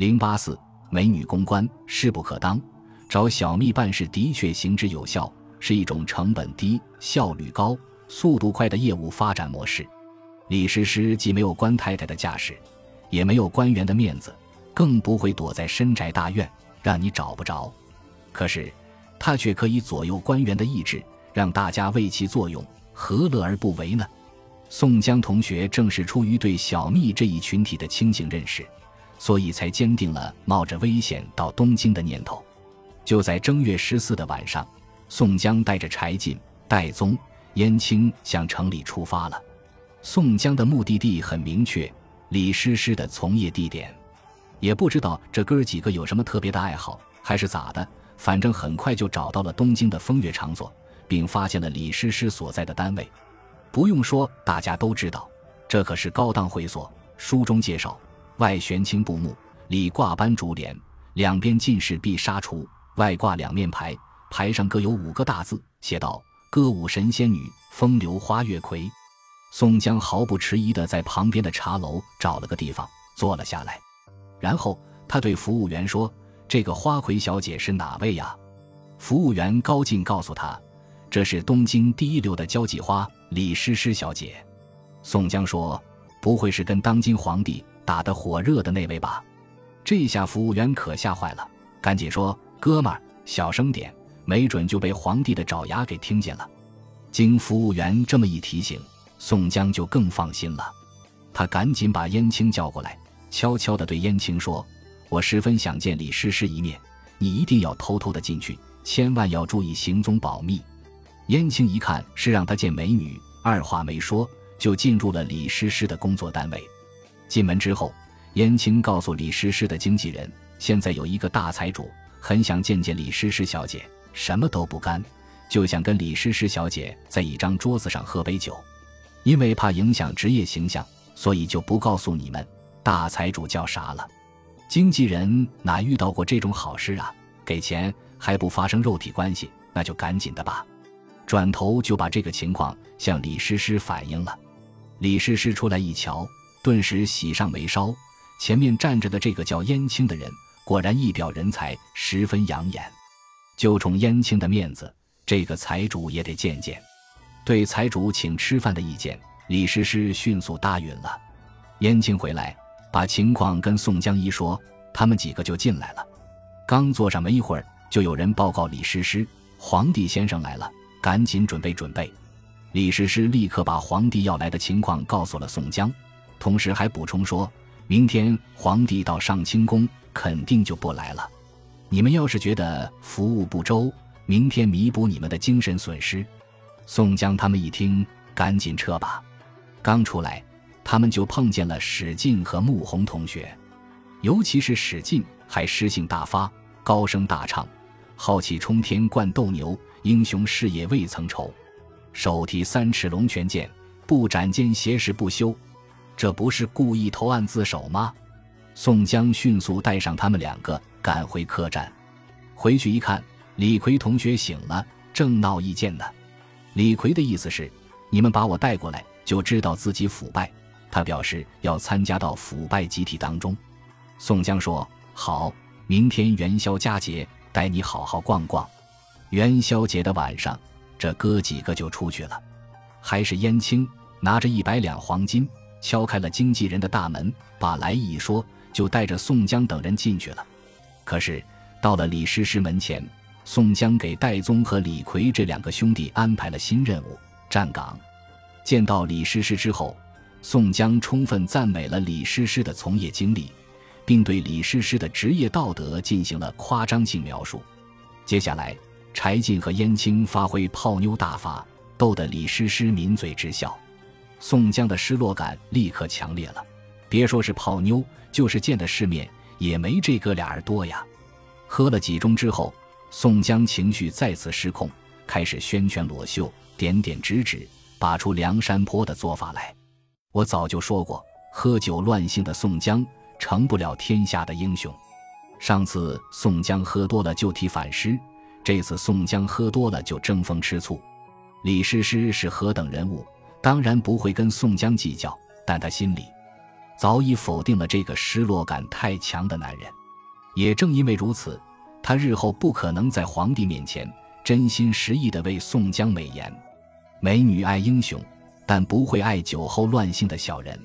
零八四，美女公关势不可当，找小蜜办事的确行之有效，是一种成本低、效率高、速度快的业务发展模式。李师师既没有官太太的架势，也没有官员的面子，更不会躲在深宅大院让你找不着。可是，他却可以左右官员的意志，让大家为其作用，何乐而不为呢？宋江同学正是出于对小蜜这一群体的清醒认识，所以才坚定了冒着危险到东京的念头。就在正月十四的晚上，宋江带着柴进、戴宗、燕青向城里出发了。宋江的目的地很明确，李师师的从业地点。也不知道这哥儿几个有什么特别的爱好，还是咋的，反正很快就找到了东京的风月场所，并发现了李师师所在的单位。不用说，大家都知道，这可是高档会所。书中介绍，外悬青布幕，里挂斑竹帘，两边尽是碧纱橱，外挂两面牌，牌上各有五个大字，写道：“歌舞神仙女，风流花月魁。”宋江毫不迟疑地在旁边的茶楼找了个地方坐了下来，然后他对服务员说：“这个花魁小姐是哪位呀？”服务员高进告诉他：“这是东京第一流的交际花李师师小姐。”宋江说：“不会是跟当今皇帝打得火热的那位吧？”这下服务员可吓坏了，赶紧说：“哥们儿，小声点，没准就被皇帝的爪牙给听见了。”经服务员这么一提醒。宋江就更放心了，他赶紧把燕青叫过来，悄悄地对燕青说：“我十分想见李师师一面，你一定要偷偷的进去，千万要注意行踪保密。”燕青一看是让他见美女，二话没说就进入了李师师的工作单位。进门之后，燕青告诉李师师的经纪人：“现在有一个大财主很想见见李师师小姐，什么都不干，就想跟李师师小姐在一张桌子上喝杯酒。”因为怕影响职业形象，所以就不告诉你们大财主叫啥了。经纪人哪遇到过这种好事啊？给钱还不发生肉体关系，那就赶紧的吧。转头就把这个情况向李师师反映了。李师师出来一瞧，顿时喜上眉梢。前面站着的这个叫燕青的人，果然一表人才，十分养眼。就冲燕青的面子，这个财主也得见见。对财主请吃饭的意见，李师师迅速答应了。燕青回来，把情况跟宋江一说，他们几个就进来了。刚坐上没一会儿，就有人报告李师师：“皇帝先生来了，赶紧准备准备。”李师师立刻把皇帝要来的情况告诉了宋江，同时还补充说：“明天皇帝到上清宫，肯定就不来了。你们要是觉得服务不周，明天弥补你们的精神损失。”宋江他们一听，赶紧撤吧。刚出来，他们就碰见了史进和穆弘同学，尤其是史进，还诗性大发，高声大唱：“浩气冲天冠斗牛，英雄事业未曾愁。手提三尺龙泉剑，不斩奸邪事不休。”这不是故意投案自首吗？宋江迅速带上他们两个赶回客栈。回去一看，李逵同学醒了，正闹意见呢。李逵的意思是，你们把我带过来，就知道自己腐败。他表示要参加到腐败集体当中。宋江说：“好，明天元宵佳节，带你好好逛逛。”元宵节的晚上，这哥几个就出去了。还是燕青拿着一百两黄金，敲开了经纪人的大门，把来意一说，就带着宋江等人进去了。可是到了李师师门前。宋江给戴宗和李逵这两个兄弟安排了新任务——站岗。见到李师师之后，宋江充分赞美了李师师的从业经历，并对李师师的职业道德进行了夸张性描述。接下来，柴进和燕青发挥泡妞大法，逗得李师师抿嘴直笑。宋江的失落感立刻强烈了，别说是泡妞，就是见的世面也没这哥俩儿多呀。喝了几盅之后。宋江情绪再次失控，开始宣拳裸袖，点点指指，拔出梁山坡的做法来。我早就说过，喝酒乱性的宋江成不了天下的英雄。上次宋江喝多了就提反诗，这次宋江喝多了就争风吃醋。李师师是何等人物，当然不会跟宋江计较，但他心里早已否定了这个失落感太强的男人。也正因为如此，他日后不可能在皇帝面前真心实意地为宋江美言。美女爱英雄，但不会爱酒后乱性的小人。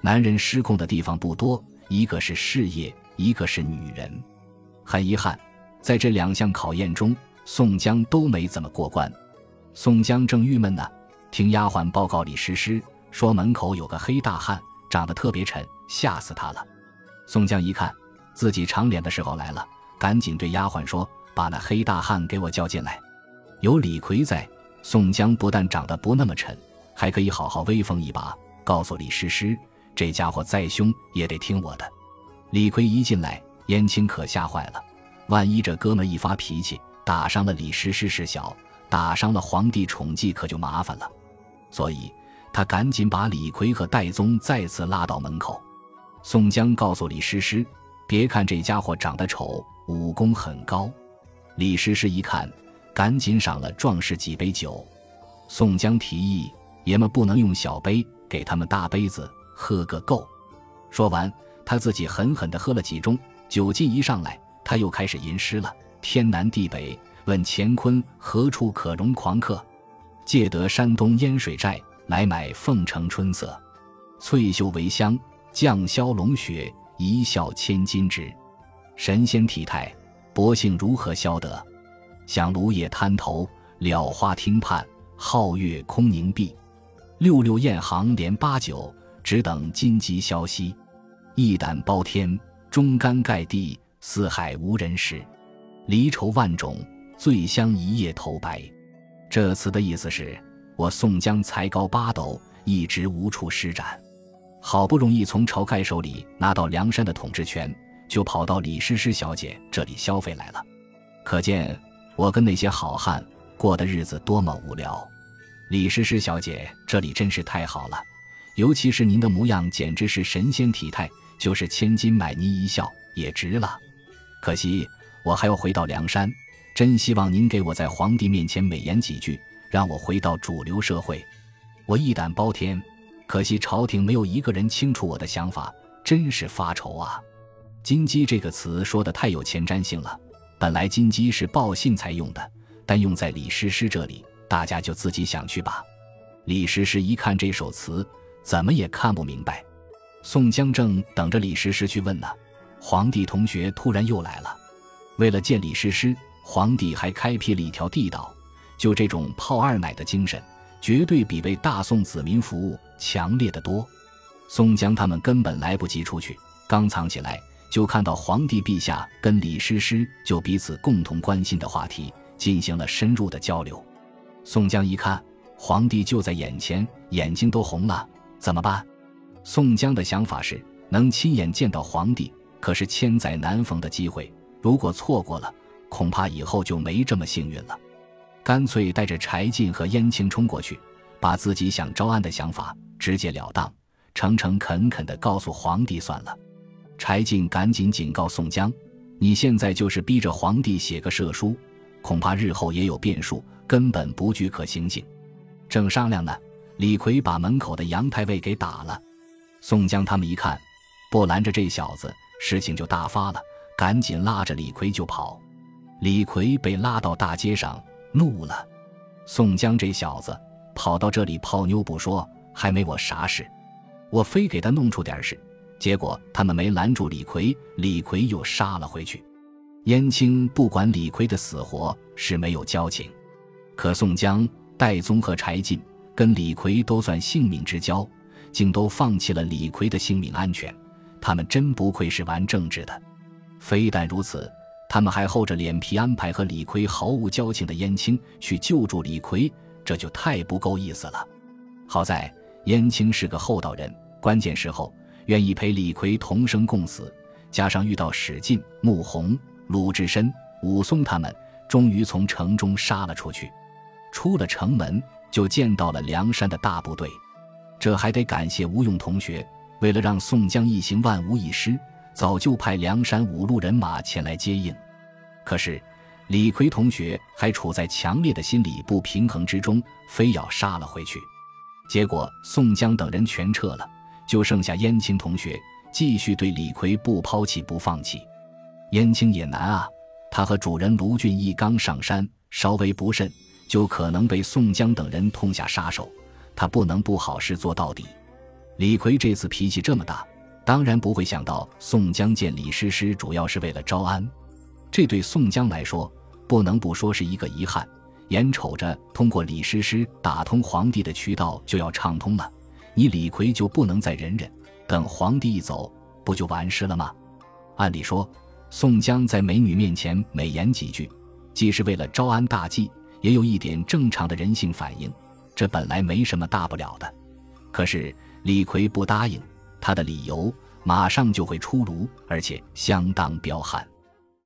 男人失控的地方不多，一个是事业，一个是女人。很遗憾，在这两项考验中，宋江都没怎么过关。宋江正郁闷呢，听丫鬟报告李师师说门口有个黑大汉，长得特别沉，吓死他了。宋江一看自己长脸的时候来了，赶紧对丫鬟说：“把那黑大汉给我叫进来。”有李逵在，宋江不但长得不那么沉，还可以好好威风一把，告诉李师师。这家伙再凶也得听我的。李逵一进来，燕青可吓坏了。万一这哥们一发脾气，打伤了李师师是小，打伤了皇帝宠妓可就麻烦了。所以他赶紧把李逵和戴宗再次拉到门口。宋江告诉李师师：“别看这家伙长得丑，武功很高。”李师师一看，赶紧赏了壮士几杯酒。宋江提议：“爷们不能用小杯，给他们大杯子。”喝个够！说完，他自己狠狠地喝了几盅，酒劲一上来，他又开始吟诗了：“天南地北问乾坤，何处可容狂客？借得山东烟水寨，来买凤城春色。翠袖为香，绛霄龙雪，一笑千金值。神仙体态，薄幸如何消得？想芦叶滩头，了花汀畔，皓月空凝碧。六六雁行连八九。”只等金鸡消息，一胆包天，忠肝盖地，四海无人识。离愁万种，醉香一夜头白。这词的意思是：我宋江才高八斗，一直无处施展，好不容易从晁盖手里拿到梁山的统治权，就跑到李师师小姐这里消费来了。可见我跟那些好汉过的日子多么无聊。李师师小姐这里真是太好了。尤其是您的模样，简直是神仙体态，就是千金买您一笑也值了。可惜我还要回到梁山，真希望您给我在皇帝面前美言几句，让我回到主流社会。我一胆包天，可惜朝廷没有一个人清楚我的想法，真是发愁啊！金鸡这个词说的太有前瞻性了，本来金鸡是报信才用的，但用在李师师这里，大家就自己想去吧。李师师一看这首词。怎么也看不明白，宋江正等着李师师去问呢。皇帝同学突然又来了，为了见李师师，皇帝还开辟了一条地道。就这种泡二奶的精神，绝对比为大宋子民服务强烈的多。宋江他们根本来不及出去，刚藏起来，就看到皇帝陛下跟李师师就彼此共同关心的话题进行了深入的交流。宋江一看，皇帝就在眼前，眼睛都红了。怎么办？宋江的想法是能亲眼见到皇帝，可是千载难逢的机会。如果错过了，恐怕以后就没这么幸运了。干脆带着柴进和燕青冲过去，把自己想招安的想法直截了当、诚诚恳恳地告诉皇帝算了。柴进赶紧警告宋江：“你现在就是逼着皇帝写个赦书，恐怕日后也有变数，根本不具可行性。”正商量呢。李逵把门口的杨太尉给打了，宋江他们一看，不拦着这小子，事情就大发了，赶紧拉着李逵就跑。李逵被拉到大街上，怒了：“宋江这小子跑到这里泡妞不说，还没我啥事，我非给他弄出点事。结果他们没拦住李逵，李逵又杀了回去。燕青不管李逵的死活，是没有交情，可宋江、戴宗和柴进。”跟李逵都算性命之交，竟都放弃了李逵的性命安全，他们真不愧是玩政治的。非但如此，他们还厚着脸皮安排和李逵毫无交情的燕青去救助李逵，这就太不够意思了。好在燕青是个厚道人，关键时候愿意陪李逵同生共死，加上遇到史进、穆弘、鲁智深、武松他们，终于从城中杀了出去。出了城门。就见到了梁山的大部队，这还得感谢吴用同学。为了让宋江一行万无一失，早就派梁山五路人马前来接应。可是李逵同学还处在强烈的心理不平衡之中，非要杀了回去。结果宋江等人全撤了，就剩下燕青同学继续对李逵不抛弃不放弃。燕青也难啊，他和主人卢俊义刚上山，稍微不慎，就可能被宋江等人痛下杀手，他不能不好事做到底。李逵这次脾气这么大，当然不会想到宋江见李师师主要是为了招安，这对宋江来说不能不说是一个遗憾。眼瞅着通过李师师打通皇帝的渠道就要畅通了，你李逵就不能再忍忍，等皇帝一走不就完事了吗？按理说，宋江在美女面前美言几句，既是为了招安大计，也有一点正常的人性反应，这本来没什么大不了的。可是。李逵不答应，他的理由马上就会出炉，而且相当彪悍。